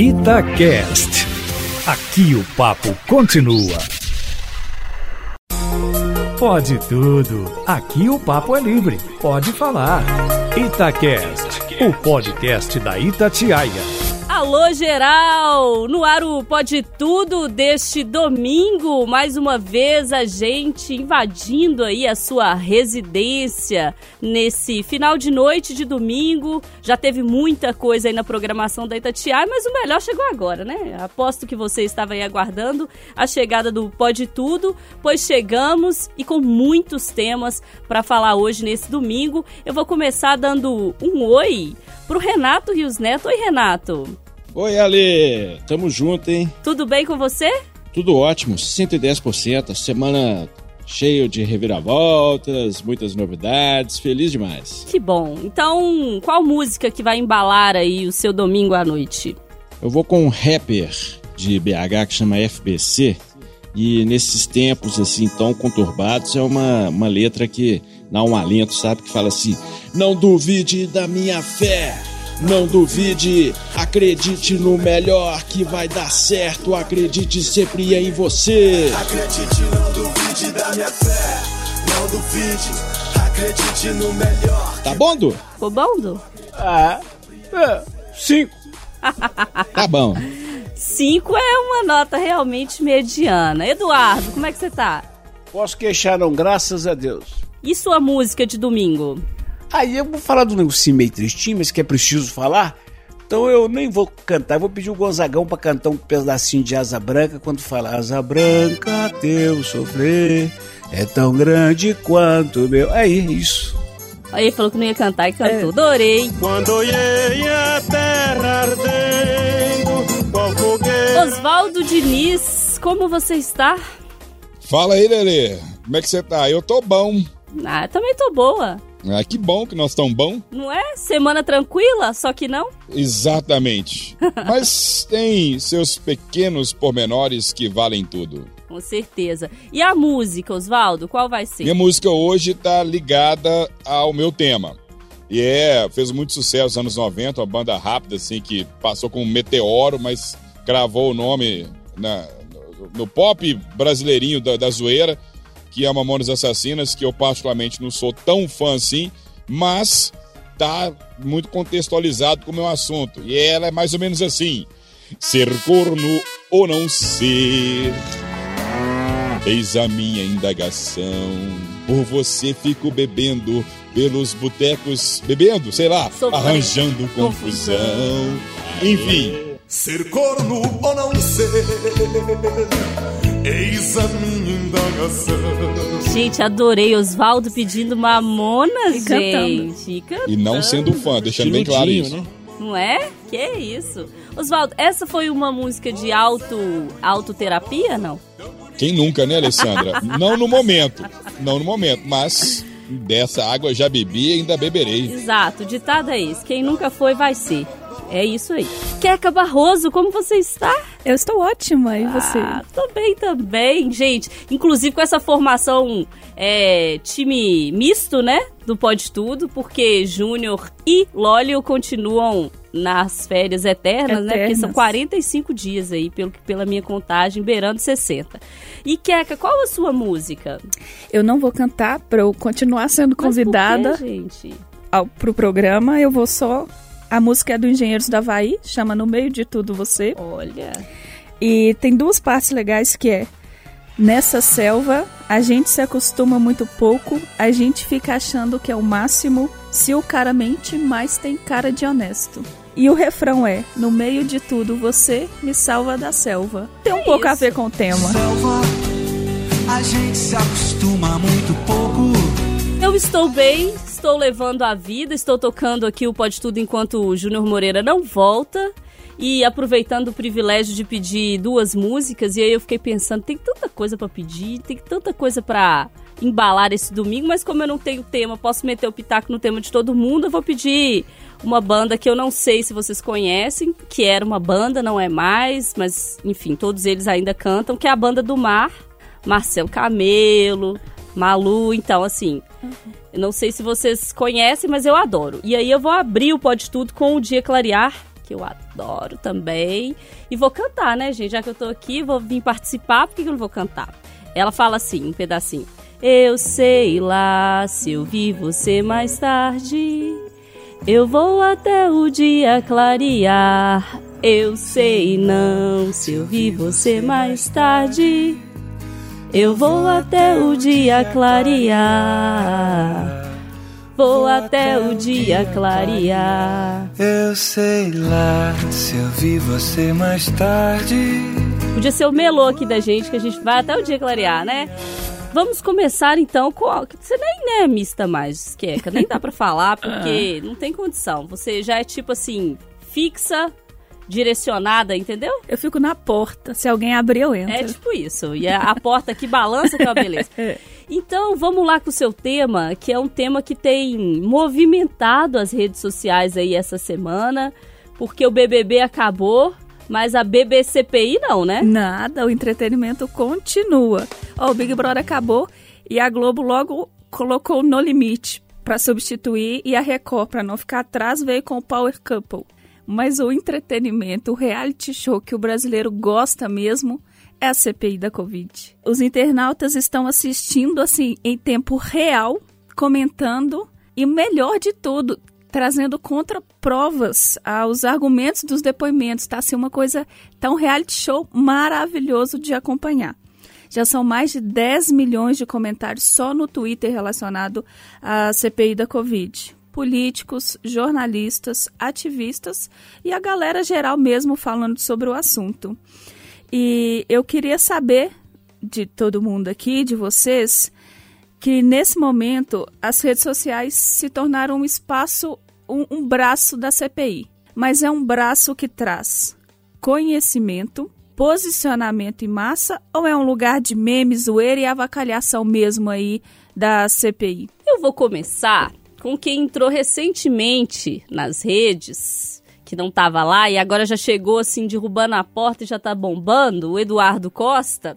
Itacast. Aqui o papo continua. Pode tudo. Aqui o papo é livre. Pode falar. Itacast, o podcast da Itatiaia. Alô, geral! No ar o Pode Tudo deste domingo. Mais uma vez a gente invadindo aí a sua residência nesse final de noite de domingo. Já teve muita coisa aí na programação da Itatiaia, mas o melhor chegou agora, né? Aposto que você estava aí aguardando a chegada do Pode Tudo, pois chegamos e com muitos temas para falar hoje nesse domingo. Eu vou começar dando um oi pro Renato Rios Neto. Oi, Renato. Oi, Ale! Tamo junto, hein? Tudo bem com você? Tudo ótimo, 110%. Semana cheio de reviravoltas, muitas novidades, feliz demais. Que bom. Então, qual música que vai embalar aí o seu domingo à noite? Eu vou com um rapper de BH que chama FBC. E nesses tempos assim tão conturbados, é uma, uma letra que dá um alento, sabe? Que fala assim: Não duvide da minha fé. Não duvide, acredite no melhor que vai dar certo. Acredite sempre em você. Acredite, não duvide da minha fé. Não duvide, acredite no melhor. Tá bom, Du? Ficou bom, Du? Ah, é, cinco. Tá bom. Cinco é uma nota realmente mediana. Eduardo, como é que você tá? Posso queixar, não, graças a Deus. E sua música de domingo? Aí eu vou falar do negocinho meio tristinho, mas que é preciso falar. Então eu nem vou cantar, eu vou pedir o Gonzagão pra cantar um pedacinho de Asa Branca quando fala Asa Branca, teu sofrer é tão grande quanto meu. Aí, isso. Aí ele falou que não ia cantar e cantou. Adorei. Quando olhei a terra ardendo, qual fogueira. Oswaldo Diniz, como você está? Fala aí, Lelê. Como é que você tá? Eu tô bom. Ah, também tô boa. Ah, que bom que nós tão bom. Não é? Semana tranquila, só que não? Exatamente. Mas tem seus pequenos pormenores que valem tudo. Com certeza. E a música, Oswaldo, qual vai ser? Minha música hoje tá ligada ao meu tema. E é, fez muito sucesso nos anos 90, uma banda rápida, assim, que passou com um meteoro, mas cravou o nome na, no, no pop brasileirinho da, da zoeira, que é Mamonas Assassinas, que eu particularmente não sou tão fã assim, mas tá muito contextualizado com o meu assunto. E ela é mais ou menos assim: ser corno ou não ser. Eis a minha indagação. Por você fico bebendo pelos botecos, bebendo, sei lá, arranjando confusão. Enfim, Ser corno ou não ser, eis a minha indagação. Gente, adorei. Oswaldo pedindo Mamonas, E cantando. gente. E cantando. e não sendo fã, deixando bem claro isso. né? Não é? Que isso? Oswaldo, essa foi uma música de auto, autoterapia, não? Quem nunca, né, Alessandra? não no momento, não no momento, mas dessa água já bebi e ainda beberei. Exato, o ditado é esse. Quem nunca foi, vai ser. É isso aí. Queca Barroso, como você está? Eu estou ótima, e você? Ah, tô bem também, gente. Inclusive com essa formação é, time misto, né? Do Pode Tudo, porque Júnior e Lólio continuam nas férias eternas, né? Porque são Eternas. 45 dias aí, pelo, pela minha contagem, beirando 60. E Queca, qual a sua música? Eu não vou cantar para eu continuar sendo Mas por quê, convidada gente? ao, pro programa. Eu vou só. A música é do Engenheiros da Havaí, chama No Meio de Tudo Você. Olha. E tem duas partes legais que é. Nessa selva, a gente se acostuma muito pouco, a gente fica achando que é o máximo se o cara mente, mas tem cara de honesto. E o refrão é: No meio de tudo, você me salva da selva. Tem um É pouco a isso. ver com o tema. Selva, a gente se acostuma muito pouco. Eu estou bem, estou levando a vida, estou tocando aqui o Pode Tudo enquanto o Júnior Moreira não volta. E aproveitando o privilégio de pedir duas músicas, e aí eu fiquei pensando, tem tanta coisa pra pedir, tem tanta coisa pra embalar esse domingo, mas como eu não tenho tema, posso meter o pitaco no tema de todo mundo, eu vou pedir uma banda que eu não sei se vocês conhecem, que era uma banda, não é mais, mas enfim, todos eles ainda cantam, que é a banda do Mar, Marcelo Camelo, Malu, então assim, eu não sei se vocês conhecem, mas eu adoro. E aí eu vou abrir o Pode Tudo com o Dia Clarear, que eu adoro também. E vou cantar, né, gente? Já que eu tô aqui, vou vir participar, por que eu não vou cantar? Ela fala assim, um pedacinho. Eu sei lá se eu vi você mais tarde. Eu vou até o dia clarear. Eu sei não se eu vi você mais tarde. Eu vou até o dia clarear. Vou até o dia clarear. Eu sei lá se eu vi você mais tarde. Podia ser o melô aqui da gente, que a gente vai até o dia clarear, né? Vamos começar então com. Você nem é mista mais, Queca. Nem dá pra falar, porque não tem condição. Você já é tipo assim, fixa, direcionada, entendeu? Eu fico na porta. Se alguém abrir, eu entro. É tipo isso. E a, a porta que balança que é uma beleza. Então, vamos lá com o seu tema, que é um tema que tem movimentado as redes sociais aí essa semana, porque o BBB acabou, mas a BBCPI não, né? Nada, o entretenimento continua. Ó, o Big Brother acabou e a Globo logo colocou No Limite para substituir e a Record, para não ficar atrás, veio com o Power Couple. Mas o entretenimento, o reality show que o brasileiro gosta mesmo, é a CPI da Covid. Os internautas estão assistindo assim em tempo real, comentando e melhor de tudo, trazendo contraprovas aos argumentos dos depoimentos. Está assim uma coisa, tá um reality show maravilhoso de acompanhar. Já são mais de 10 milhões de comentários só no Twitter relacionado à CPI da Covid. Políticos, jornalistas, ativistas e a galera geral mesmo falando sobre o assunto. E eu queria saber de todo mundo aqui, de vocês, que nesse momento as redes sociais se tornaram um espaço, um, um braço da CPI. Mas é um braço que traz conhecimento, posicionamento em massa ou é um lugar de meme, zoeira e avacalhação mesmo aí da CPI? Eu vou começar com quem entrou recentemente nas redes, que não estava lá e agora já chegou assim derrubando a porta e já está bombando, o Eduardo Costa.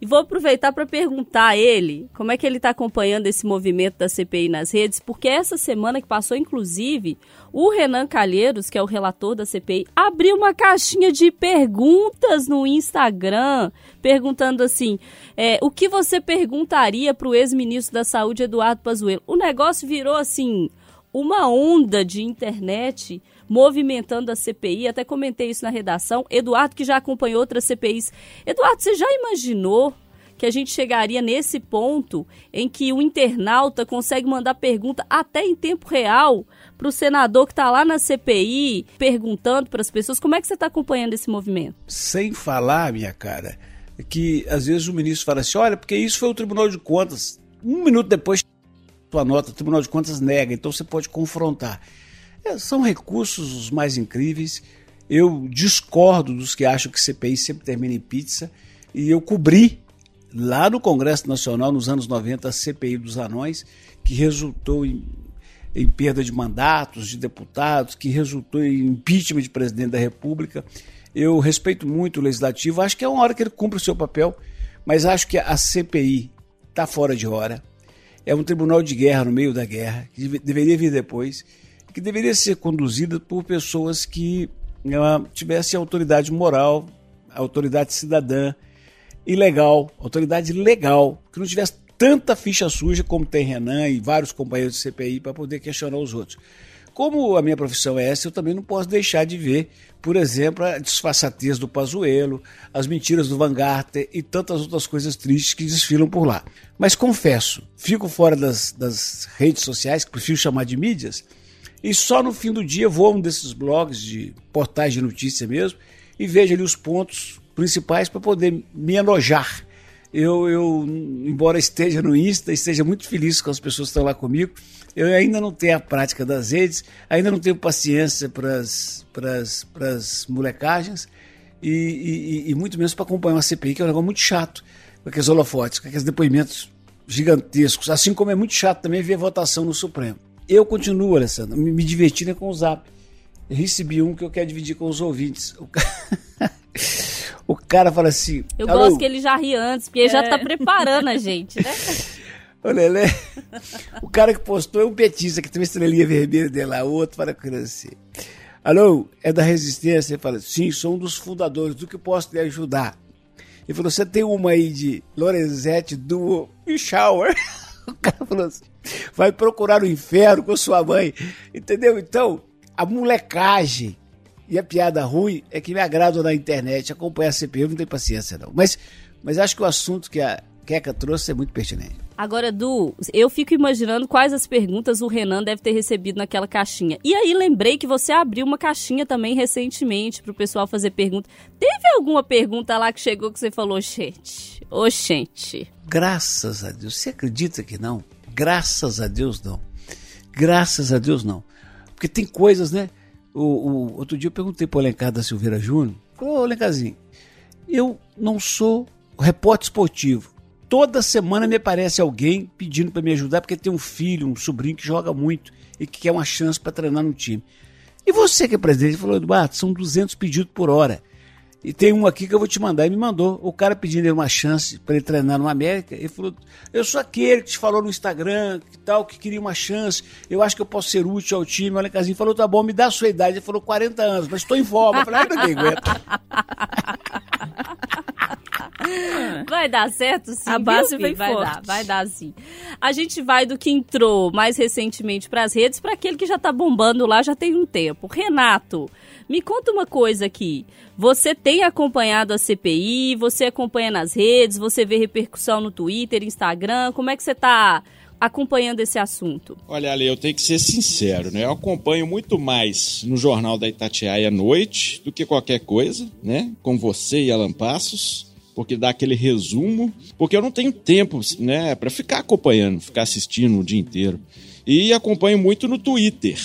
E vou aproveitar para perguntar a ele como é que ele está acompanhando esse movimento da CPI nas redes, porque essa semana que passou, inclusive, o Renan Calheiros, que é o relator da CPI, abriu uma caixinha de perguntas no Instagram, perguntando assim: é, o que você perguntaria para o ex-ministro da Saúde, Eduardo Pazuello? O negócio virou assim uma onda de internet movimentando a CPI. Até comentei isso na redação. Eduardo, que já acompanhou outras CPIs. Eduardo, você já imaginou que a gente chegaria nesse ponto em que o internauta consegue mandar pergunta até em tempo real para o senador que está lá na CPI perguntando para as pessoas? Como é que você está acompanhando esse movimento? Sem falar, minha cara, que às vezes o ministro fala assim: olha, porque isso foi o Tribunal de Contas. Um minuto depois, sua nota, o Tribunal de Contas nega, então você pode confrontar. É, são recursos os mais incríveis. Eu discordo dos que acham que CPI sempre termina em pizza. E eu cobri lá no Congresso Nacional, nos anos 90, a CPI dos anões, que resultou em, em perda de mandatos de deputados, que resultou em impeachment de presidente da República. Eu respeito muito o legislativo, acho que é uma hora que ele cumpre o seu papel, mas acho que a CPI está fora de hora. É um tribunal de guerra no meio da guerra, que deveria vir depois que deveria ser conduzida por pessoas que tivessem autoridade moral, autoridade cidadã e legal, autoridade legal, que não tivesse tanta ficha suja como tem Renan e vários companheiros de CPI para poder questionar os outros. Como a minha profissão é essa, eu também não posso deixar de ver, por exemplo, a disfarçatez do Pazuello, as mentiras do Van Garter e tantas outras coisas tristes que desfilam por lá. Mas confesso, fico fora das, das redes sociais, que prefiro chamar de mídias, e só no fim do dia vou a um desses blogs de portais de notícia mesmo e vejo ali os pontos principais para poder me enojar. Eu, eu, embora esteja no Insta, esteja muito feliz com as pessoas que estão lá comigo, eu ainda não tenho a prática das redes, ainda não tenho paciência para as molecagens e, e, e, muito menos para acompanhar uma CPI, que é um negócio muito chato, com aqueles holofotes, com aqueles depoimentos gigantescos, assim como é muito chato também ver votação no Supremo. Eu continuo, Alessandro, me, me divertindo com o Zap. Eu recebi um que eu quero dividir com os ouvintes. O cara, o cara fala assim. Eu gosto que ele já ri antes, porque ele já tá preparando a gente, né? Ô, Lelé, o cara que postou é um petista que tem uma estrelinha vermelha dele lá, o outro para crescer. Alô, é da resistência? Ele fala, sim, sou um dos fundadores, do que posso te ajudar? Ele falou, você tem uma aí de Lorenzetti do Shower? O cara falou assim, vai procurar o inferno com sua mãe, entendeu? Então, a molecagem e a piada ruim é que me agradam na internet, acompanhar a CPI, não tenho paciência não. Mas, mas acho que o assunto que a Queca trouxe é muito pertinente. Agora, Du, eu fico imaginando quais as perguntas o Renan deve ter recebido naquela caixinha. E aí lembrei que você abriu uma caixinha também recentemente para o pessoal fazer pergunta. Teve alguma pergunta lá que chegou que você falou, gente, ô gente. Graças a Deus. Você acredita que não? Graças a Deus não. Graças a Deus não. Porque tem coisas, né? O, o outro dia eu perguntei para o Alencar da Silveira Júnior. Falou, ô Alencarzinho, eu não sou repórter esportivo toda semana me aparece alguém pedindo para me ajudar porque tem um filho, um sobrinho que joga muito e que quer uma chance para treinar no time. E você que é presidente, falou, Eduardo, são 200 pedidos por hora. E tem um aqui que eu vou te mandar. E me mandou. O cara pedindo ele uma chance para ele treinar no América. Ele falou: Eu sou aquele que te falou no Instagram, que tal, que queria uma chance. Eu acho que eu posso ser útil ao time. O Alencarzinho falou: Tá bom, me dá a sua idade. Ele falou: 40 anos, mas estou em forma. Eu falei: Ai, ninguém aguenta. Vai dar certo sim. A base viu, vem vai forte. dar, vai dar sim. A gente vai do que entrou mais recentemente para as redes para aquele que já tá bombando lá já tem um tempo. Renato, me conta uma coisa aqui. Você tem acompanhado a CPI, você acompanha nas redes, você vê repercussão no Twitter, Instagram, como é que você tá acompanhando esse assunto? Olha, Ale, eu tenho que ser sincero, né? Eu acompanho muito mais no Jornal da Itatiaia à noite do que qualquer coisa, né? Com você e Alan Passos, porque dá aquele resumo, porque eu não tenho tempo, né, para ficar acompanhando, ficar assistindo o dia inteiro. E acompanho muito no Twitter.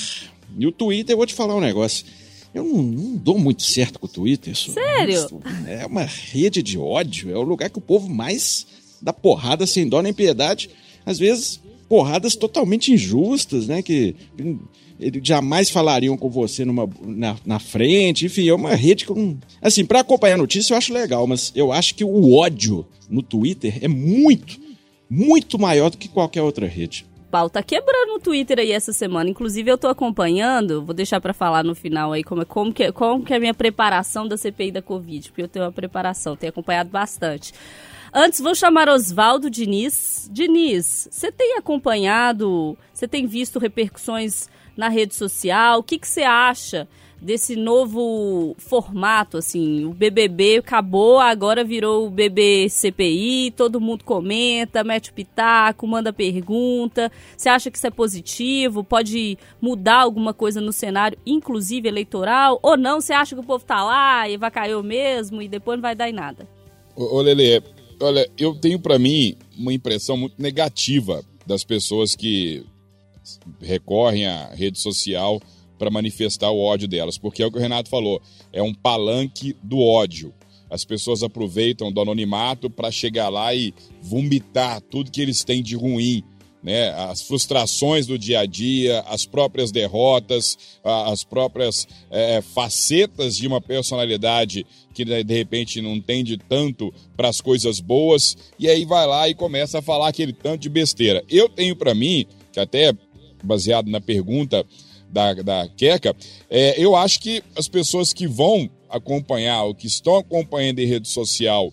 E o Twitter, eu vou te falar um negócio. Eu não, não dou muito certo com o Twitter. isso- Sério? isso É uma rede de ódio. É o lugar que o povo mais dá porrada sem dó nem piedade. Às vezes, porradas totalmente injustas, né? Que eles jamais falariam com você numa, na, na frente. Enfim, é uma rede que. Assim, pra acompanhar a notícia eu acho legal, mas eu acho que o ódio no Twitter é muito, muito maior do que qualquer outra rede. Pau tá quebrando no Twitter aí essa semana. Inclusive, eu tô acompanhando, vou deixar pra falar no final aí como, é- como, que, como que é a minha preparação da CPI da Covid, porque eu tenho uma preparação, tenho acompanhado bastante. Antes, vou chamar Oswaldo Diniz. Diniz, você tem acompanhado, você tem visto repercussões na rede social? O que que você acha desse novo formato, assim? O BBB acabou, agora virou o BB CPI, todo mundo comenta, mete o pitaco, manda pergunta. Você acha que isso é positivo? Pode mudar alguma coisa no cenário, inclusive eleitoral? Ou não? Você acha que o povo tá lá e vai cair mesmo e depois não vai dar em nada? Ô, ô Lelê, olha, eu tenho pra mim uma impressão muito negativa das pessoas que recorrem à rede social para manifestar o ódio delas, porque é o que o Renato falou, é um palanque do ódio. As pessoas aproveitam do anonimato para chegar lá e vomitar tudo que eles têm de ruim, né? As frustrações do dia a dia, as próprias derrotas, as próprias eh, facetas de uma personalidade que de de repente não tende tanto para as coisas boas e aí vai lá e começa a falar aquele tanto de besteira. Eu tenho para mim, que até baseado na pergunta da, da Queca, é, eu acho que as pessoas que vão acompanhar, ou que estão acompanhando em rede social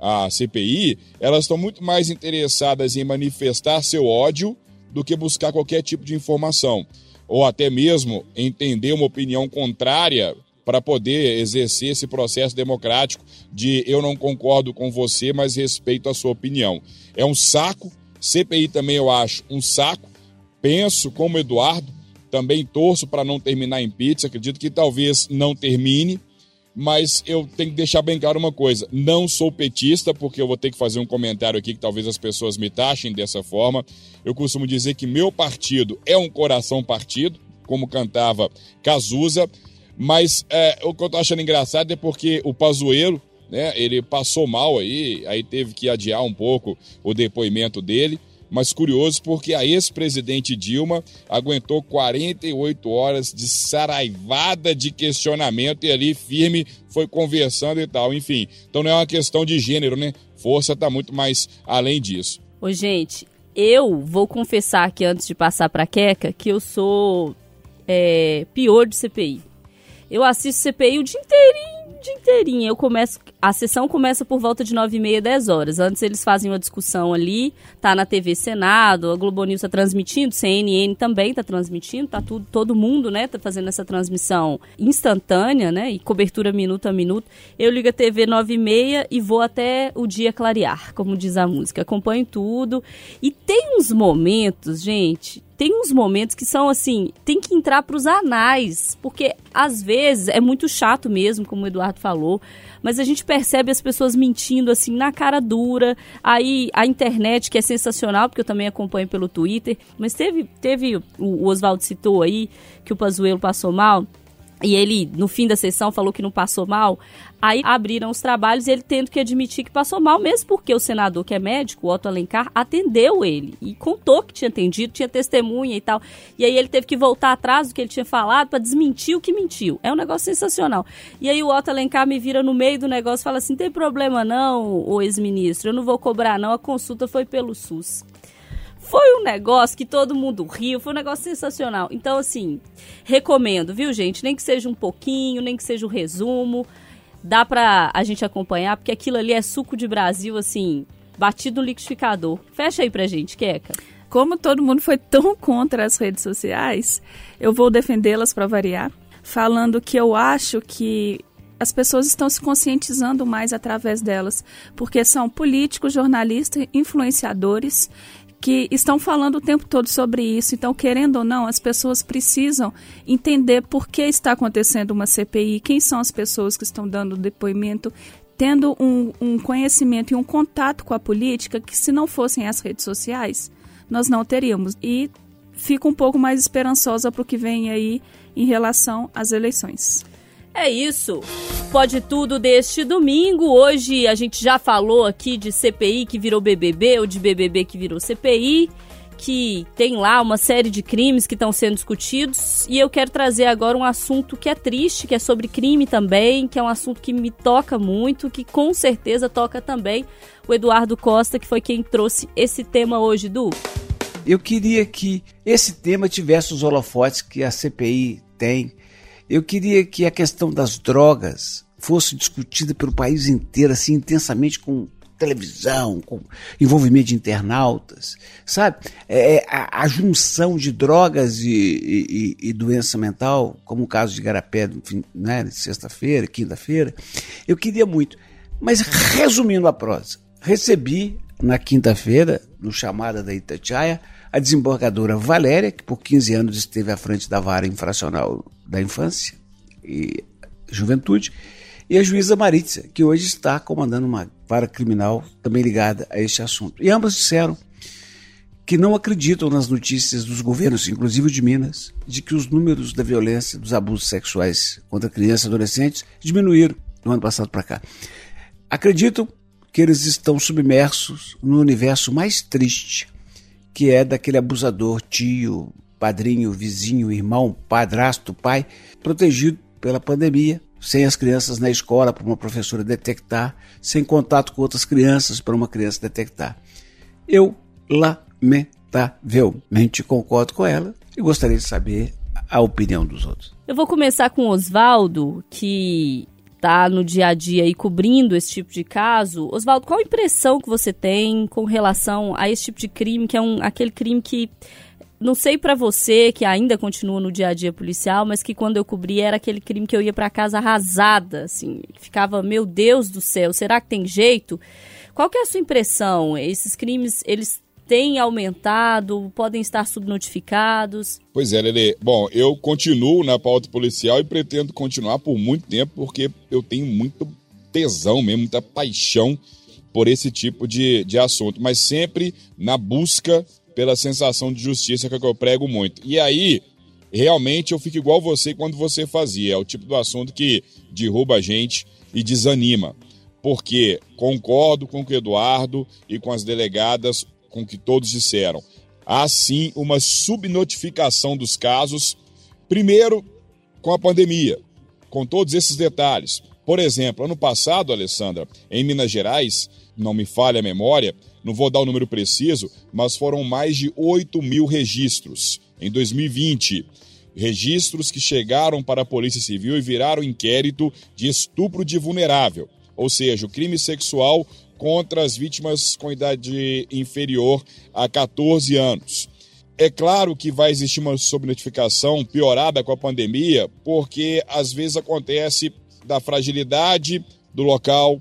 a CPI, elas estão muito mais interessadas em manifestar seu ódio do que buscar qualquer tipo de informação. Ou até mesmo entender uma opinião contrária para poder exercer esse processo democrático de eu não concordo com você, mas respeito a sua opinião. É um saco. CPI também eu acho um saco. Penso como Eduardo, também torço para não terminar em pizza. Acredito que talvez não termine, mas eu tenho que deixar bem claro uma coisa: não sou petista, porque eu vou ter que fazer um comentário aqui que talvez as pessoas me taxem dessa forma. Eu costumo dizer que meu partido é um coração partido, como cantava Cazuza, mas é, o que eu tô achando engraçado é porque o Pazuello, né, ele passou mal aí, aí teve que adiar um pouco o depoimento dele mas curioso porque a ex-presidente Dilma aguentou 48 horas de saraivada de questionamento e ali firme foi conversando e tal, enfim. Então não é uma questão de gênero, né? Força tá muito mais além disso. Ô, gente, eu vou confessar aqui antes de passar pra Queca que eu sou é, pior de CPI. Eu assisto CPI o dia inteirinho dia inteirinho. Eu começo. A sessão começa por volta de 9 e meia, 10 horas. Antes eles fazem uma discussão ali, tá na TV Senado, a Globo News tá transmitindo, CNN também tá transmitindo, tá tudo, todo mundo, né, tá fazendo essa transmissão instantânea, né, e cobertura minuto a minuto. Eu ligo a TV 9 e meia e vou até o dia clarear, como diz a música. Acompanho tudo. E tem uns momentos, gente, tem uns momentos que são assim, tem que entrar para os anais, porque às vezes é muito chato mesmo, como o Eduardo falou, mas a gente percebe as pessoas mentindo assim na cara dura. Aí a internet, que é sensacional, porque eu também acompanho pelo Twitter, mas teve, teve o, o Oswaldo citou aí que o Pazuello passou mal. E ele, no fim da sessão, falou que não passou mal. Aí abriram os trabalhos e ele tendo que admitir que passou mal, mesmo porque o senador, que é médico, o Otto Alencar, atendeu ele e contou que tinha atendido, tinha testemunha e tal. E aí ele teve que voltar atrás do que ele tinha falado para desmentir o que mentiu. É um negócio sensacional. E aí o Otto Alencar me vira no meio do negócio e fala assim: tem problema não, ex-ministro, eu não vou cobrar não, a consulta foi pelo SUS. Foi um negócio que todo mundo riu, foi um negócio sensacional. Então, assim, recomendo, viu, gente? Nem que seja um pouquinho, nem que seja um resumo. Dá pra a gente acompanhar, porque aquilo ali é suco de Brasil, assim, batido no liquidificador. Fecha aí pra gente, Queca. Como todo mundo foi tão contra as redes sociais, eu vou defendê-las para variar, falando que eu acho que as pessoas estão se conscientizando mais através delas, porque são políticos, jornalistas, influenciadores que estão falando o tempo todo sobre isso. Então, querendo ou não, as pessoas precisam entender por que está acontecendo uma CPI, quem são as pessoas que estão dando depoimento, tendo um, um conhecimento e um contato com a política que, se não fossem as redes sociais, nós não teríamos. E fico um pouco mais esperançosa para o que vem aí em relação às eleições. É isso. Pode tudo deste domingo. Hoje a gente já falou aqui de CPI que virou BBB ou de BBB que virou CPI, que tem lá uma série de crimes que estão sendo discutidos. E eu quero trazer agora um assunto que é triste, que é sobre crime também, que é um assunto que me toca muito, que com certeza toca também o Eduardo Costa, que foi quem trouxe esse tema hoje, do. Eu queria que esse tema tivesse os holofotes que a CPI tem eu queria que a questão das drogas fosse discutida pelo país inteiro, assim, intensamente, com televisão, com envolvimento de internautas, sabe? É, é a, a, junção de drogas e, e, e, doença mental, como o caso de Garapé, né, sexta-feira, quinta-feira, eu queria muito. Mas resumindo a prosa, recebi na quinta-feira, no chamada da Itatiaia, a desembargadora Valéria, que por 15 anos esteve à frente da vara infracional da infância e juventude, e a juíza Maritza, que hoje está comandando uma vara criminal também ligada a este assunto. E ambas disseram que não acreditam nas notícias dos governos, inclusive de Minas, de que os números da violência, dos abusos sexuais contra crianças e adolescentes diminuíram do ano passado para cá. Acreditam que eles estão submersos no universo mais triste, que é daquele abusador, tio, padrinho, vizinho, irmão, padrasto, pai, protegido pela pandemia, sem as crianças na escola para uma professora detectar, sem contato com outras crianças para uma criança detectar. Eu, lamentavelmente, concordo com ela e gostaria de saber a opinião dos outros. Eu vou começar com Oswaldo, que está no dia a dia aí cobrindo esse tipo de caso. Oswaldo, qual a impressão que você tem com relação a esse tipo de crime, que é um, aquele crime que não sei para você que ainda continua no dia a dia policial, mas que quando eu cobri era aquele crime que eu ia para casa arrasada, assim, ficava, meu Deus do céu, será que tem jeito? Qual que é a sua impressão? Esses crimes, eles têm aumentado, podem estar subnotificados? Pois é, Lele. Bom, eu continuo na pauta policial e pretendo continuar por muito tempo porque eu tenho muito tesão mesmo, muita paixão por esse tipo de, de assunto, mas sempre na busca pela sensação de justiça que eu prego muito. E aí, realmente eu fico igual você quando você fazia. É o tipo do assunto que derruba a gente e desanima. Porque concordo com o que Eduardo e com as delegadas, com que todos disseram. Há sim uma subnotificação dos casos, primeiro com a pandemia, com todos esses detalhes. Por exemplo, ano passado, Alessandra, em Minas Gerais, não me falha a memória, não vou dar o número preciso, mas foram mais de 8 mil registros em 2020. registros que chegaram para a Polícia Civil e viraram inquérito de estupro de vulnerável, ou seja, o crime sexual contra as vítimas com idade inferior a 14 anos. É claro que vai existir uma subnotificação piorada com a pandemia, porque às vezes acontece da fragilidade do local,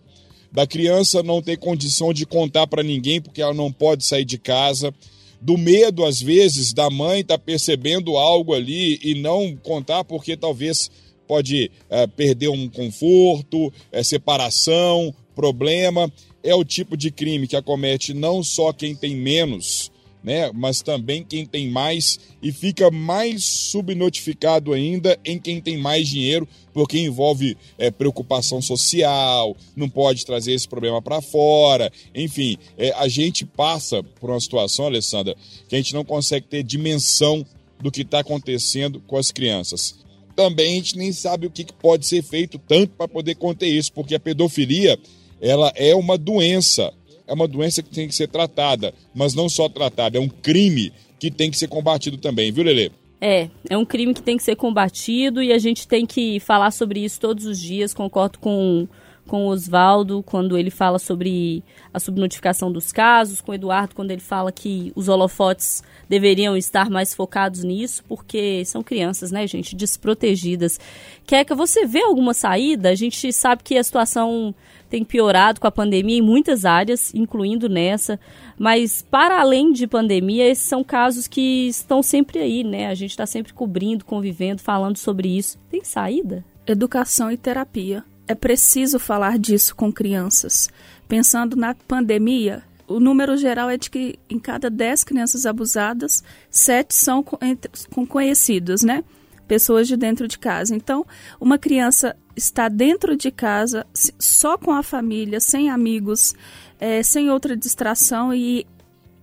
da criança não ter condição de contar para ninguém porque ela não pode sair de casa, do medo às vezes da mãe estar tá percebendo algo ali e não contar porque talvez pode é, perder um conforto, é, separação, problema. É o tipo de crime que acomete não só quem tem menos né? Mas também quem tem mais e fica mais subnotificado ainda em quem tem mais dinheiro, porque envolve é, preocupação social, não pode trazer esse problema para fora, enfim, é, a gente passa por uma situação, Alessandra, que a gente não consegue ter dimensão do que está acontecendo com as crianças. Também a gente nem sabe o que pode ser feito tanto para poder conter isso, porque a pedofilia ela é uma doença é uma doença que tem que ser tratada, mas não só tratada, é um crime que tem que ser combatido também, viu, Lele? É, é um crime que tem que ser combatido e a gente tem que falar sobre isso todos os dias. Concordo com, com o Oswaldo quando ele fala sobre a subnotificação dos casos, com o Eduardo quando ele fala que os holofotes deveriam estar mais focados nisso, porque são crianças, né, gente, desprotegidas. Queca, você vê alguma saída? A gente sabe que a situação tem piorado com a pandemia em muitas áreas, incluindo nessa. Mas, para além de pandemia, esses são casos que estão sempre aí, né? A gente está sempre cobrindo, convivendo, falando sobre isso. Tem saída? Educação e terapia. É preciso falar disso com crianças. Pensando na pandemia, o número geral é de que em cada 10 crianças abusadas, 7 são com conhecidos, né? Pessoas de dentro de casa. Então, uma criança está dentro de casa, só com a família, sem amigos, é, sem outra distração e,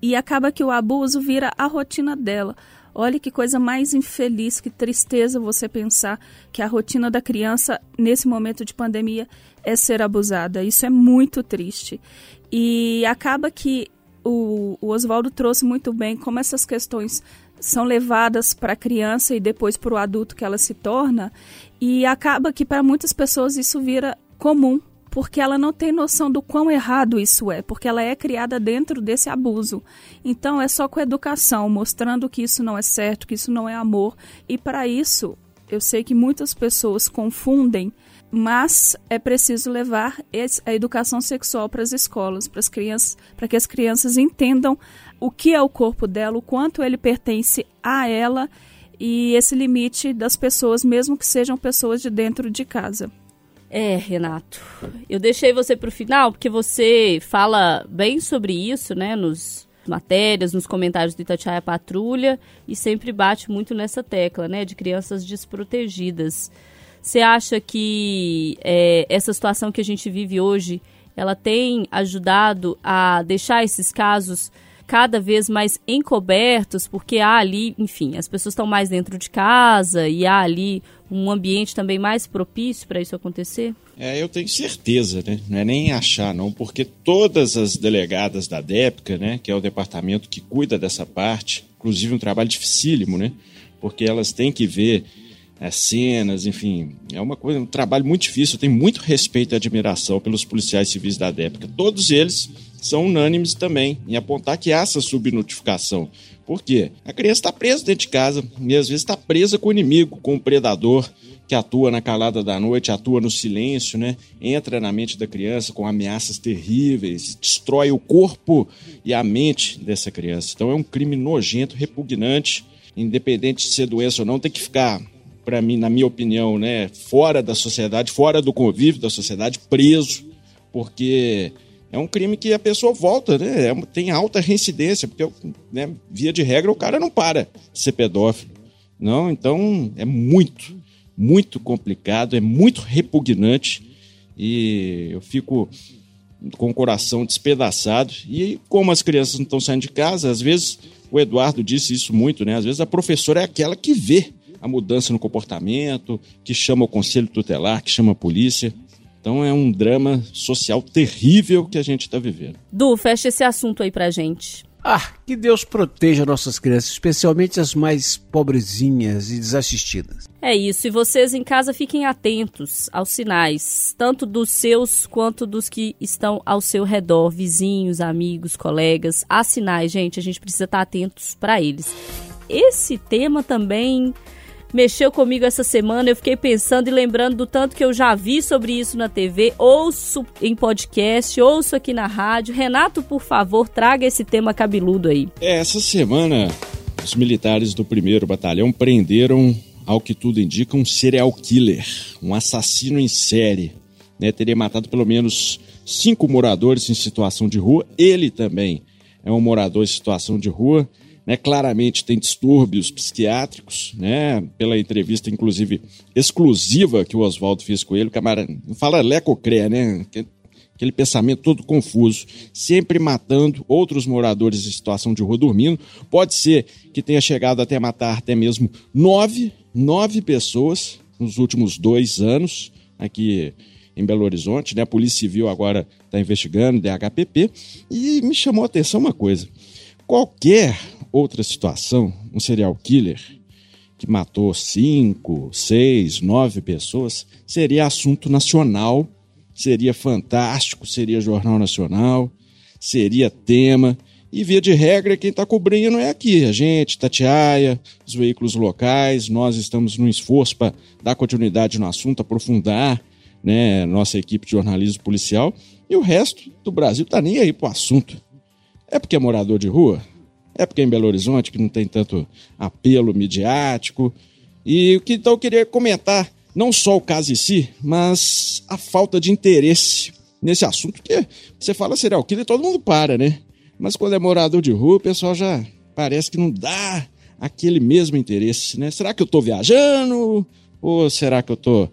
e acaba que o abuso vira a rotina dela. Olha que coisa mais infeliz, que tristeza você pensar que a rotina da criança nesse momento de pandemia é ser abusada. Isso é muito triste. E acaba que o, o Oswaldo trouxe muito bem como essas questões são levadas para a criança e depois para o adulto que ela se torna, e acaba que para muitas pessoas isso vira comum, porque ela não tem noção do quão errado isso é, porque ela é criada dentro desse abuso. Então é só com educação, mostrando que isso não é certo, que isso não é amor, e para isso eu sei que muitas pessoas confundem mas é preciso levar a educação sexual para as escolas, para as crianças, para que as crianças entendam o que é o corpo dela, o quanto ele pertence a ela e esse limite das pessoas, mesmo que sejam pessoas de dentro de casa. É, Renato, eu deixei você para o final porque você fala bem sobre isso, né, nos matérias, nos comentários do Itatiaia Patrulha e sempre bate muito nessa tecla, né, de crianças desprotegidas. Você acha que é, essa situação que a gente vive hoje, ela tem ajudado a deixar esses casos cada vez mais encobertos, porque há ali, enfim, as pessoas estão mais dentro de casa e há ali um ambiente também mais propício para isso acontecer? É, eu tenho certeza, né? Não é nem achar, não, porque todas as delegadas da DEPCA, né, que é o departamento que cuida dessa parte, inclusive um trabalho dificílimo, né? Porque elas têm que ver é, cenas, enfim, é uma coisa, um trabalho muito difícil. Eu tenho muito respeito e admiração pelos policiais civis da DEPCA. Todos eles são unânimes também em apontar que há essa subnotificação. Por quê? A criança está presa dentro de casa e às vezes está presa com o inimigo, com o predador que atua na calada da noite, atua no silêncio, né? Entra na mente da criança com ameaças terríveis, destrói o corpo e a mente dessa criança. Então é um crime nojento, repugnante, independente de ser doença ou não, tem que ficar para mim, na minha opinião, né, fora da sociedade, fora do convívio da sociedade, preso, porque é um crime que a pessoa volta, né? É, tem alta reincidência, porque, né, via de regra, o cara não para de ser pedófilo. Não, então é muito, muito complicado, é muito repugnante e eu fico com o coração despedaçado. E como as crianças não estão saindo de casa, às vezes o Eduardo disse isso muito, né? Às vezes a professora é aquela que vê a mudança no comportamento, que chama o conselho tutelar, que chama a polícia. Então é um drama social terrível que a gente está vivendo. Du, fecha esse assunto aí pra gente. Ah, que Deus proteja nossas crianças, especialmente as mais pobrezinhas e desassistidas. É isso, e vocês em casa fiquem atentos aos sinais, tanto dos seus quanto dos que estão ao seu redor, vizinhos, amigos, colegas. Há sinais, gente, a gente precisa estar atentos para eles. Esse tema também mexeu comigo essa semana. Eu fiquei pensando e lembrando do tanto que eu já vi sobre isso na TV, ouço em podcast, ouço aqui na rádio. Renato, por favor, traga esse tema cabeludo aí. É, essa semana, os militares do primeiro batalhão prenderam, ao que tudo indica, um serial killer, um assassino em série. Né? Teria matado pelo menos cinco moradores em situação de rua. Ele também é um morador em situação de rua né, claramente tem distúrbios psiquiátricos, né, pela entrevista, inclusive, exclusiva que o Oswaldo fez com ele, o camarada fala lecocré, né, aquele pensamento todo confuso, sempre matando outros moradores em situação de rua dormindo, pode ser que tenha chegado até matar até mesmo nove, nove pessoas nos últimos dois anos aqui em Belo Horizonte, né, a Polícia Civil agora está investigando, DHPP, e me chamou a atenção uma coisa, qualquer outra situação, um serial killer que matou cinco, seis, nove pessoas, seria assunto nacional, seria fantástico, seria jornal nacional, seria tema. E via de regra, quem está cobrindo é aqui, a gente, Tatiaia, os veículos locais. Nós estamos num esforço para dar continuidade no assunto, aprofundar né, nossa equipe de jornalismo policial. E o resto do Brasil está nem aí para o assunto. É porque é morador de rua? É porque é em Belo Horizonte que não tem tanto apelo midiático. E o que então eu queria comentar, não só o caso em si, mas a falta de interesse nesse assunto, porque você fala serial killer e todo mundo para, né? Mas quando é morador de rua, o pessoal já parece que não dá aquele mesmo interesse, né? Será que eu tô viajando? Ou será que eu tô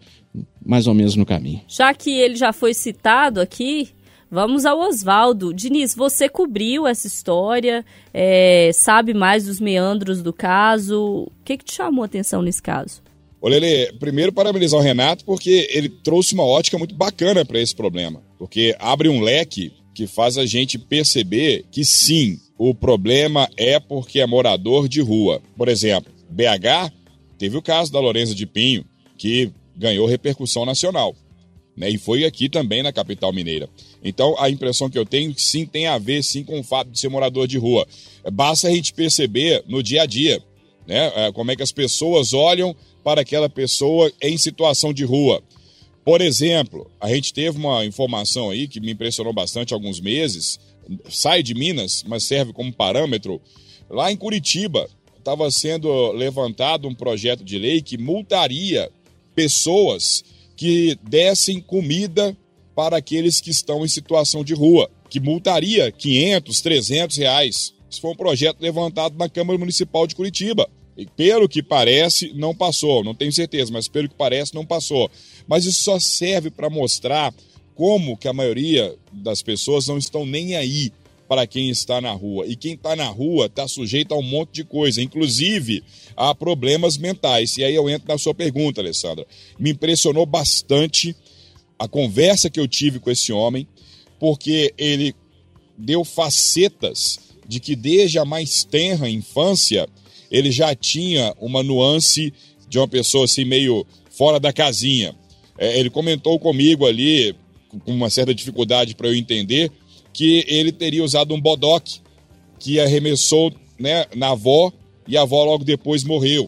mais ou menos no caminho? Já que ele já foi citado aqui, Vamos ao Oswaldo. Diniz, você cobriu essa história, é, sabe mais dos meandros do caso. O que, que te chamou a atenção nesse caso? Olha, ele, primeiro parabenizar o Renato porque ele trouxe uma ótica muito bacana para esse problema. Porque abre um leque que faz a gente perceber que sim, o problema é porque é morador de rua. Por exemplo, BH teve o caso da Lorenza de Pinho, que ganhou repercussão nacional. Né? E foi aqui também na capital mineira. Então, a impressão que eu tenho sim tem a ver sim com o fato de ser morador de rua. Basta a gente perceber no dia a dia, né, é, como é que as pessoas olham para aquela pessoa em situação de rua. Por exemplo, a gente teve uma informação aí que me impressionou bastante há alguns meses, sai de Minas, mas serve como parâmetro. Lá em Curitiba, estava sendo levantado um projeto de lei que multaria pessoas que dessem comida para aqueles que estão em situação de rua, que multaria 500, 300 reais. Isso foi um projeto levantado na Câmara Municipal de Curitiba. E pelo que parece, não passou. Não tenho certeza, mas pelo que parece, não passou. Mas isso só serve para mostrar como que a maioria das pessoas não estão nem aí para quem está na rua. E quem está na rua está sujeito a um monte de coisa, inclusive a problemas mentais. E aí eu entro na sua pergunta, Alessandra. Me impressionou bastante a conversa que eu tive com esse homem, porque ele deu facetas de que desde a mais tenra infância ele já tinha uma nuance de uma pessoa assim meio fora da casinha. É, ele comentou comigo ali, com uma certa dificuldade para eu entender, que ele teria usado um bodoque que arremessou né, na avó e a avó logo depois morreu.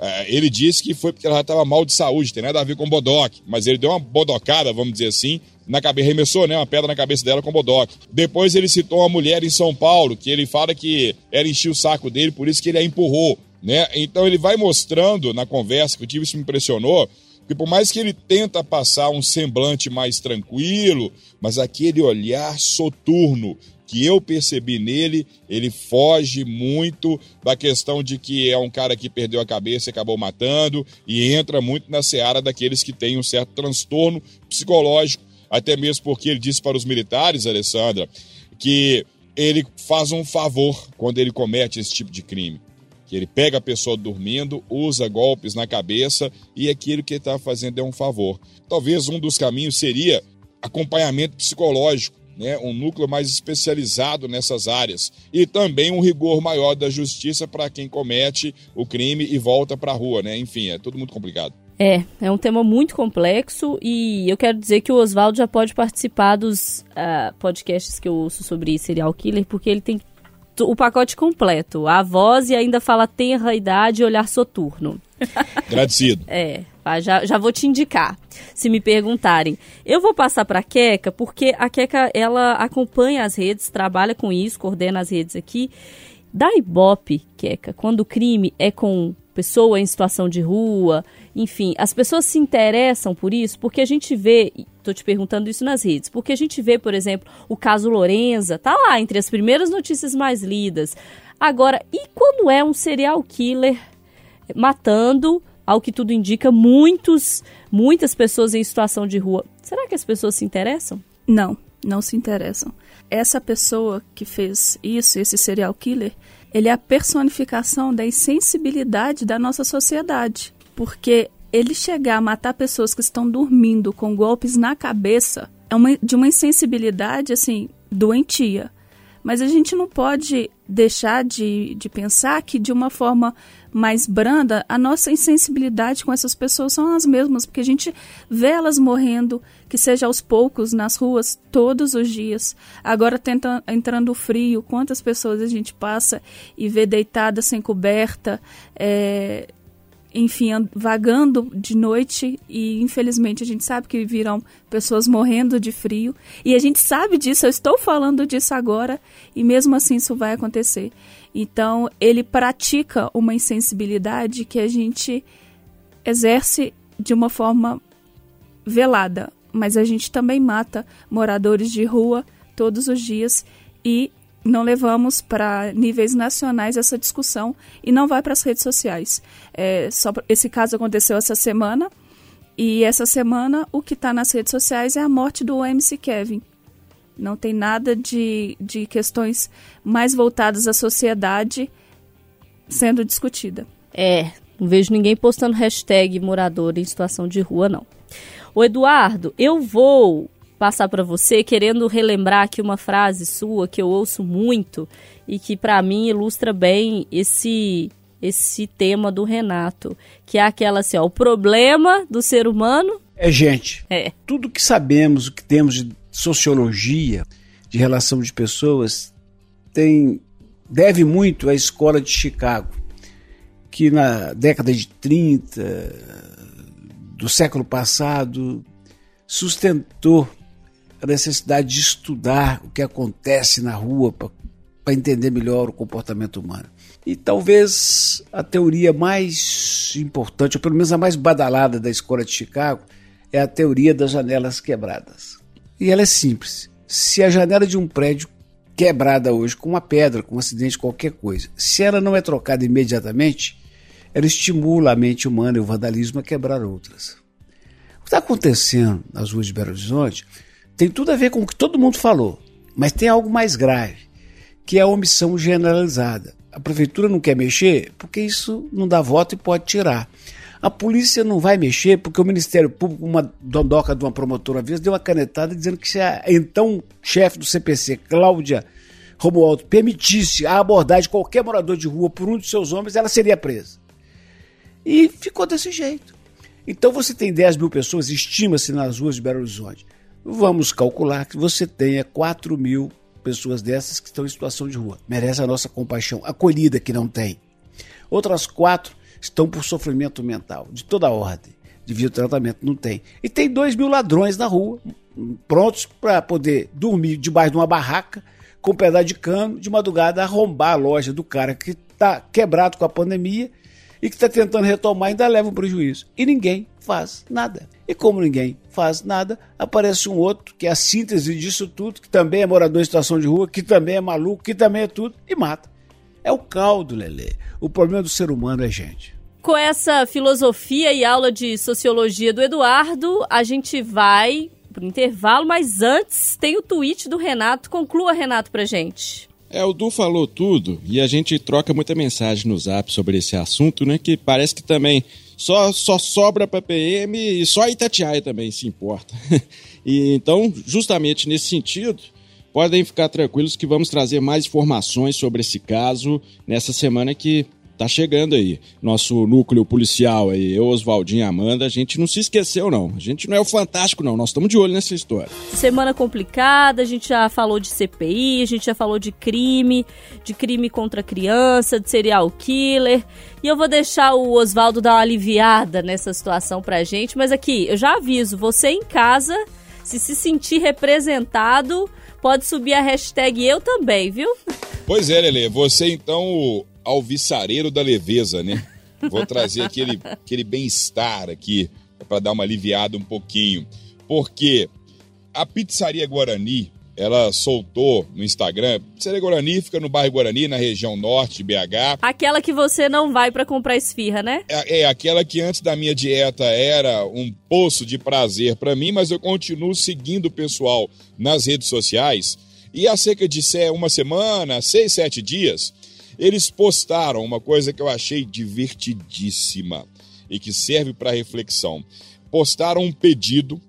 É, ele disse que foi porque ela estava mal de saúde, tem nada a ver com bodoque, mas ele deu uma bodocada, vamos dizer assim, na cabeça, arremessou né, uma pedra na cabeça dela com bodoque. Depois ele citou uma mulher em São Paulo, que ele fala que ela enchia o saco dele, por isso que ele a empurrou. Né? Então ele vai mostrando na conversa, que eu tive, isso me impressionou, que por mais que ele tenta passar um semblante mais tranquilo, mas aquele olhar soturno que eu percebi nele, ele foge muito da questão de que é um cara que perdeu a cabeça e acabou matando, e entra muito na seara daqueles que têm um certo transtorno psicológico, até mesmo porque ele disse para os militares, Alessandra, que ele faz um favor quando ele comete esse tipo de crime. Que ele pega a pessoa dormindo, usa golpes na cabeça e aquilo que ele está fazendo é um favor. Talvez um dos caminhos seria acompanhamento psicológico né, um núcleo mais especializado nessas áreas e também um rigor maior da justiça para quem comete o crime e volta para a rua, né? Enfim, é tudo muito complicado. É, é um tema muito complexo e eu quero dizer que o Oswaldo já pode participar dos uh, podcasts que eu ouço sobre serial killer, porque ele tem o pacote completo. A voz e ainda fala tenra idade e olhar soturno. Agradecido. é, já, já vou te indicar, se me perguntarem. Eu vou passar para a Queca, porque a Queca, ela acompanha as redes, trabalha com isso, coordena as redes aqui. Da Ibope, Queca, quando o crime é com pessoa em situação de rua, enfim, as pessoas se interessam por isso porque a gente vê, estou te perguntando isso nas redes, porque a gente vê, por exemplo, o caso Lorenza, tá lá entre as primeiras notícias mais lidas. Agora, e quando é um serial killer matando, ao que tudo indica, muitos, muitas pessoas em situação de rua? Será que as pessoas se interessam? Não, não se interessam. Essa pessoa que fez isso, esse serial killer, ele é a personificação da insensibilidade da nossa sociedade. Porque ele chegar a matar pessoas que estão dormindo com golpes na cabeça é uma, de uma insensibilidade, assim, doentia. Mas a gente não pode deixar de, de pensar que, de uma forma mais branda, a nossa insensibilidade com essas pessoas são as mesmas, porque a gente vê elas morrendo, que seja aos poucos, nas ruas, todos os dias. Agora tenta, entrando frio, quantas pessoas a gente passa e vê deitada sem coberta, é, enfim, vagando de noite e infelizmente a gente sabe que virão pessoas morrendo de frio e a gente sabe disso, eu estou falando disso agora e mesmo assim isso vai acontecer. Então, ele pratica uma insensibilidade que a gente exerce de uma forma velada, mas a gente também mata moradores de rua todos os dias e não levamos para níveis nacionais essa discussão e não vai para as redes sociais. É, só esse caso aconteceu essa semana e essa semana o que está nas redes sociais é a morte do MC Kevin. Não tem nada de, de questões mais voltadas à sociedade sendo discutida. É, não vejo ninguém postando hashtag morador em situação de rua, não. O Eduardo, eu vou passar para você querendo relembrar aqui uma frase sua que eu ouço muito e que para mim ilustra bem esse esse tema do Renato, que é aquela assim, ó, o problema do ser humano é gente. É. Tudo que sabemos, o que temos de sociologia, de relação de pessoas, tem deve muito à escola de Chicago, que na década de 30 do século passado sustentou a necessidade de estudar o que acontece na rua para entender melhor o comportamento humano. E talvez a teoria mais importante, ou pelo menos a mais badalada da escola de Chicago, é a teoria das janelas quebradas. E ela é simples. Se a janela de um prédio quebrada hoje com uma pedra, com um acidente, qualquer coisa, se ela não é trocada imediatamente, ela estimula a mente humana e o vandalismo a quebrar outras. O que está acontecendo nas ruas de Belo Horizonte tem tudo a ver com o que todo mundo falou, mas tem algo mais grave, que é a omissão generalizada. A prefeitura não quer mexer porque isso não dá voto e pode tirar. A polícia não vai mexer porque o Ministério Público, uma dondoca de uma promotora vez, deu uma canetada dizendo que se a então chefe do CPC, Cláudia Romualdo, permitisse a abordagem de qualquer morador de rua por um de seus homens, ela seria presa. E ficou desse jeito. Então você tem 10 mil pessoas, estima-se nas ruas de Belo Horizonte vamos calcular que você tenha 4 mil pessoas dessas que estão em situação de rua. Merece a nossa compaixão. Acolhida que não tem. Outras quatro estão por sofrimento mental, de toda ordem. Devido tratamento, não tem. E tem 2 mil ladrões na rua, prontos para poder dormir debaixo de uma barraca, com um pedaço de cano, de madrugada, arrombar a loja do cara que está quebrado com a pandemia e que está tentando retomar ainda leva um prejuízo. E ninguém faz nada. E como ninguém faz nada, aparece um outro que é a síntese disso tudo, que também é morador em situação de rua, que também é maluco, que também é tudo, e mata. É o caldo, Lelê. O problema do ser humano é gente. Com essa filosofia e aula de sociologia do Eduardo, a gente vai pro intervalo, mas antes tem o tweet do Renato. Conclua, Renato, pra gente. É, o Du falou tudo e a gente troca muita mensagem no zap sobre esse assunto, né? Que parece que também só, só sobra para PM e só Itatiaia também se importa. e então, justamente nesse sentido, podem ficar tranquilos que vamos trazer mais informações sobre esse caso nessa semana que tá chegando aí. Nosso núcleo policial aí, eu, Oswaldinho e Amanda, a gente não se esqueceu não. A gente não é o fantástico não, nós estamos de olho nessa história. Semana complicada, a gente já falou de CPI, a gente já falou de crime, de crime contra criança, de serial killer. E eu vou deixar o Oswaldo dar uma aliviada nessa situação pra gente, mas aqui, eu já aviso, você em casa, se se sentir representado, pode subir a hashtag eu também, viu? Pois é, Lele, você então alvissareiro da leveza, né? Vou trazer aquele, aquele bem-estar aqui para dar uma aliviada um pouquinho. Porque a Pizzaria Guarani, ela soltou no Instagram. Pizzaria Guarani fica no bairro Guarani, na região norte de BH. Aquela que você não vai para comprar esfirra, né? É, é, aquela que antes da minha dieta era um poço de prazer para mim, mas eu continuo seguindo o pessoal nas redes sociais. E há cerca de uma semana, seis, sete dias, eles postaram uma coisa que eu achei divertidíssima e que serve para reflexão. Postaram um pedido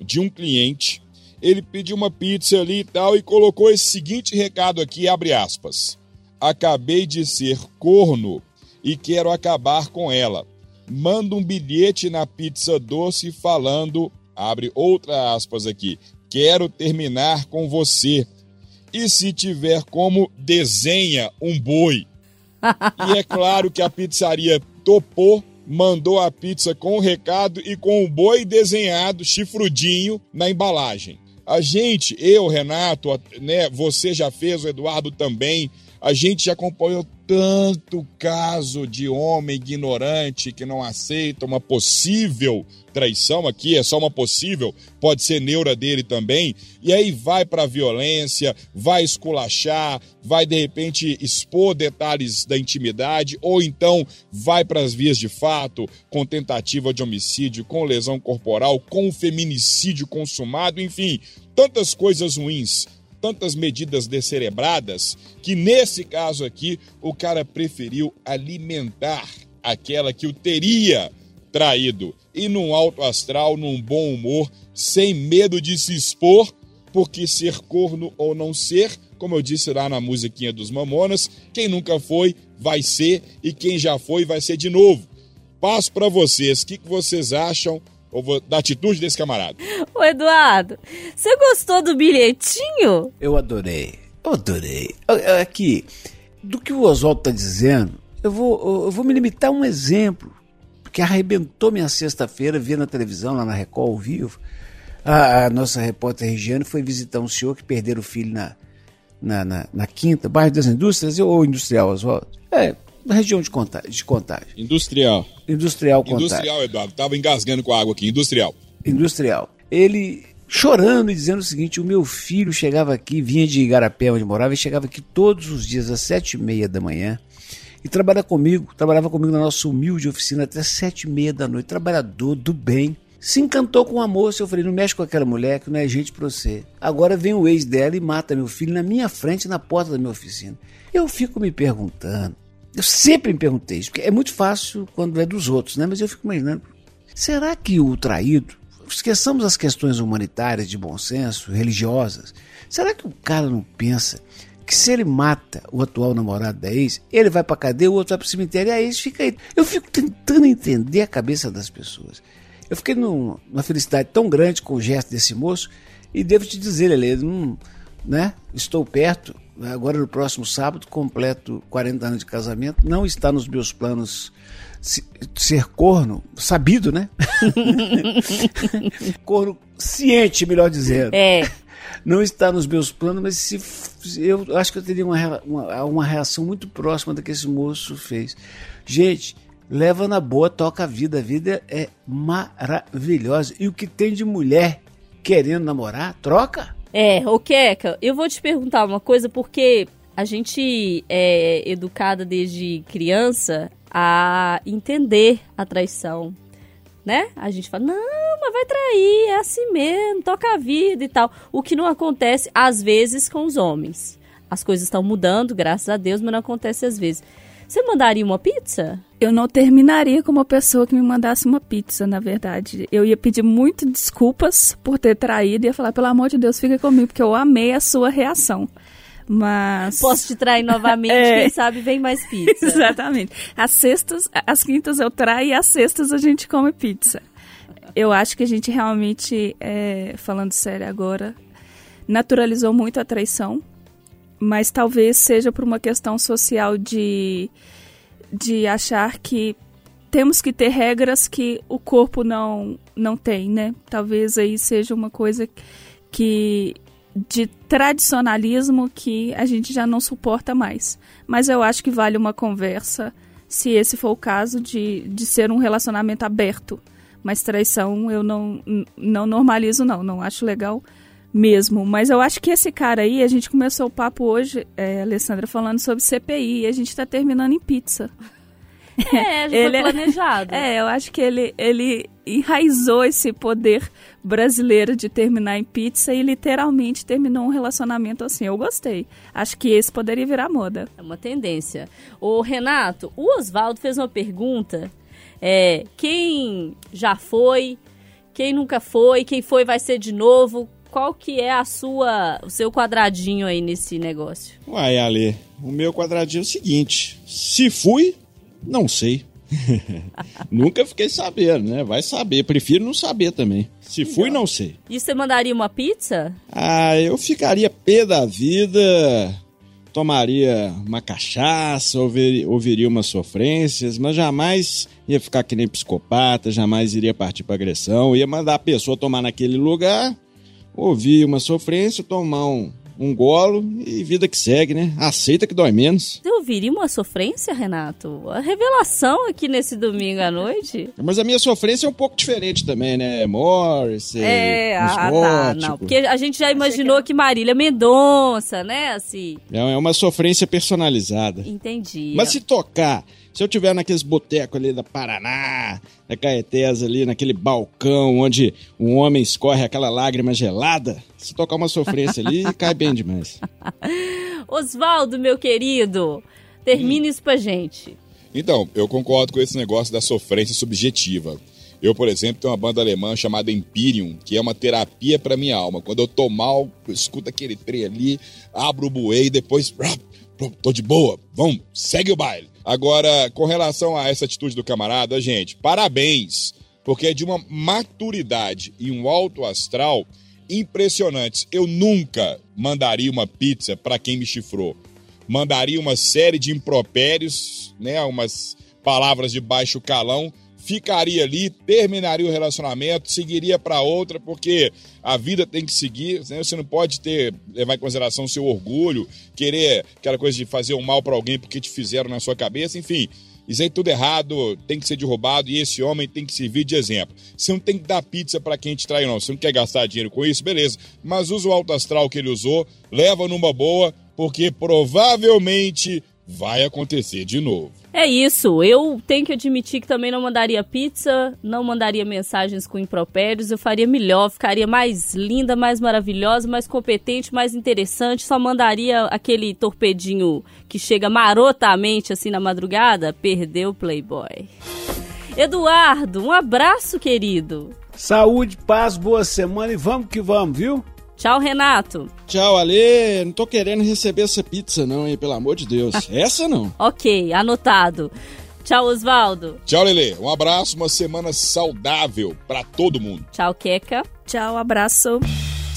de um cliente. Ele pediu uma pizza ali e tal e colocou esse seguinte recado aqui, abre aspas. Acabei de ser corno e quero acabar com ela. Manda um bilhete na pizza doce falando, abre outra aspas aqui. Quero terminar com você e se tiver como, desenha um boi. e é claro que a pizzaria topou, mandou a pizza com o recado e com o boi desenhado, chifrudinho, na embalagem. A gente, eu, Renato, né, você já fez, o Eduardo também, a gente já acompanhou tanto caso de homem ignorante que não aceita uma possível traição aqui, é só uma possível, pode ser neura dele também, e aí vai para violência, vai esculachar, vai de repente expor detalhes da intimidade, ou então vai para as vias de fato, com tentativa de homicídio, com lesão corporal, com feminicídio consumado, enfim, tantas coisas ruins tantas medidas descerebradas que nesse caso aqui o cara preferiu alimentar aquela que o teria traído e num alto astral, num bom humor, sem medo de se expor, porque ser corno ou não ser, como eu disse lá na musiquinha dos Mamonas, quem nunca foi vai ser e quem já foi vai ser de novo. Passo para vocês, o que, que vocês acham da atitude desse camarada. Ô Eduardo, você gostou do bilhetinho? Eu adorei. Eu adorei. Aqui, do que o Oswaldo está dizendo, eu vou, eu vou me limitar a um exemplo, que arrebentou minha sexta-feira, via na televisão, lá na Record, ao vivo. A, a, nossa repórter Regiane foi visitar um senhor que perderam o filho na, na, na, na Quinta, bairro das Indústrias, ou Industrial, Oswaldo? É, na região de contagem, de contagem. Industrial. Industrial contagem. Industrial, Eduardo. Tava engasgando com a água aqui. Industrial. Industrial. Ele chorando e dizendo o seguinte: o meu filho chegava aqui, vinha de Igarapé, onde morava, e chegava aqui todos os dias às sete e meia da manhã e trabalha comigo, trabalhava comigo na nossa humilde oficina até sete e meia da noite, trabalhador do bem. Se encantou com a moça, eu falei, não mexe com aquela mulher que não é gente pra você. Agora vem o ex dela e mata meu filho na minha frente, na porta da minha oficina. Eu fico me perguntando, eu sempre me perguntei isso, porque é muito fácil quando é dos outros, né? Mas eu fico imaginando, será que o traído, esqueçamos as questões humanitárias, de bom senso, religiosas, será que o cara não pensa que se ele mata o atual namorado da ex, ele vai pra cadeia, o outro vai pro cemitério e a ex fica aí. Eu fico tentando entender a cabeça das pessoas. Eu fiquei numa felicidade tão grande com o gesto desse moço e devo te dizer, Lele, hum, né? Estou perto, agora no próximo sábado, completo 40 anos de casamento. Não está nos meus planos ser corno, sabido, né? corno ciente, melhor dizendo. É. Não está nos meus planos, mas se, eu acho que eu teria uma, uma, uma reação muito próxima da que esse moço fez. Gente, leva na boa, toca a vida. A vida é maravilhosa. E o que tem de mulher querendo namorar, troca. É, o Keka, eu vou te perguntar uma coisa, porque a gente é educada desde criança a entender a traição, né? A gente fala, não, mas vai trair, é assim mesmo, toca a vida e tal. O que não acontece, às vezes, com os homens. As coisas estão mudando, graças a Deus, mas não acontece às vezes. Você mandaria uma pizza? Eu não terminaria com uma pessoa que me mandasse uma pizza, na verdade. Eu ia pedir muito desculpas por ter traído e ia falar, pelo amor de Deus, fica comigo, porque eu amei a sua reação. Mas. Posso te trair novamente, É. quem sabe vem mais pizza. Exatamente. As sextas, as quintas eu traio e as sextas a gente come pizza. Eu acho que a gente realmente, é, falando sério agora, naturalizou muito a traição, mas talvez seja por uma questão social de, de achar que temos que ter regras que o corpo não, não tem, né? Talvez aí seja uma coisa que de tradicionalismo que a gente já não suporta mais. Mas eu acho que vale uma conversa se esse for o caso de, de ser um relacionamento aberto. Mas traição eu não, não normalizo, não. Não acho legal mesmo. Mas eu acho que esse cara aí, a gente começou o papo hoje, é, Alessandra, falando sobre CPI e a gente está terminando em pizza. É, já Ele é- foi planejado. É, eu acho que ele, ele enraizou esse poder brasileiro de terminar em pizza e literalmente terminou um relacionamento assim. Eu gostei. Acho que esse poderia virar moda. É uma tendência. O Renato, o Oswaldo fez uma pergunta. É, quem já foi, quem nunca foi, quem foi vai ser de novo. Qual que é a sua, o seu quadradinho aí nesse negócio? Uai, Ale, o meu quadradinho é o seguinte: se fui, não sei. Nunca fiquei sabendo, né? Vai saber. Prefiro não saber também. Se fui, não sei. E você mandaria uma pizza? Ah, eu ficaria pé da vida, tomaria uma cachaça, ouviria, ouviria umas sofrências, mas jamais ia ficar que nem psicopata, jamais iria partir para agressão, ia mandar a pessoa tomar naquele lugar, ouvir uma sofrência, tomar um, um golo e vida que segue, né? Aceita que dói menos. Você ouviria uma sofrência, Renato? A revelação aqui nesse domingo à noite? Mas a minha sofrência é um pouco diferente também, né? Morrissey, É, uns ah, tá, não. Porque a gente já imaginou que Marília Mendonça, né? Assim, É é uma sofrência personalizada. entendi. Mas se tocar, se eu tiver naqueles botecos ali da Paraná, da Caetés ali, naquele balcão onde um homem escorre aquela lágrima gelada, se tocar uma sofrência ali, cai bem demais. Oswaldo, meu querido, termine isso pra gente. Então, eu concordo com esse negócio da sofrência subjetiva. Eu, por exemplo, tenho uma banda alemã chamada Imperium, que é uma terapia pra minha alma. Quando eu tô mal, eu escuto aquele trem ali, abro o buê e depois pronto, tô de boa. Vamos, segue o baile. Agora, com relação a essa atitude do camarada, gente, parabéns, porque é de uma maturidade e um alto astral impressionantes. Eu nunca mandaria uma pizza pra quem me chifrou mandaria uma série de impropérios, né, umas palavras de baixo calão, ficaria ali, terminaria o relacionamento, seguiria para outra, porque a vida tem que seguir, né? você não pode ter levar em consideração o seu orgulho, querer aquela coisa de fazer um mal para alguém porque te fizeram na sua cabeça, enfim. Isso aí tudo errado, tem que ser derrubado e esse homem tem que servir de exemplo. Você não tem que dar pizza para quem te traiu, não. Você não quer gastar dinheiro com isso, beleza. Mas usa o alto astral que ele usou, leva numa boa, porque provavelmente vai acontecer de novo. É isso, eu tenho que admitir que também não mandaria pizza, não mandaria mensagens com impropérios, eu faria melhor, ficaria mais linda, mais maravilhosa, mais competente, mais interessante, só mandaria aquele torpedinho que chega marotamente assim na madrugada, perdeu o Playboy. Eduardo, um abraço, querido. Saúde, paz, boa semana e vamos que vamos, viu? Tchau, Renato. Tchau, Ale. Não tô querendo receber essa pizza, não, hein? Pelo amor de Deus. Essa não. Ok, anotado. Tchau, Osvaldo. Tchau, Lele. Um abraço, uma semana saudável para todo mundo. Tchau, Queca. Tchau, abraço.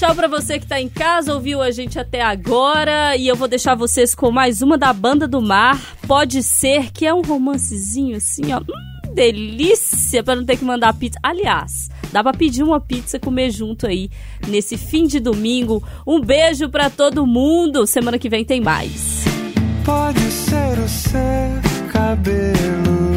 Tchau pra você que tá em casa, ouviu a gente até agora. E eu vou deixar vocês com mais uma da Banda do Mar. Pode ser que é um romancezinho assim, ó. Hum, delícia pra não ter que mandar pizza. Aliás, dá pra pedir uma pizza e comer junto aí nesse fim de domingo. Um beijo pra todo mundo. Semana que vem tem mais. Pode ser o seu cabelo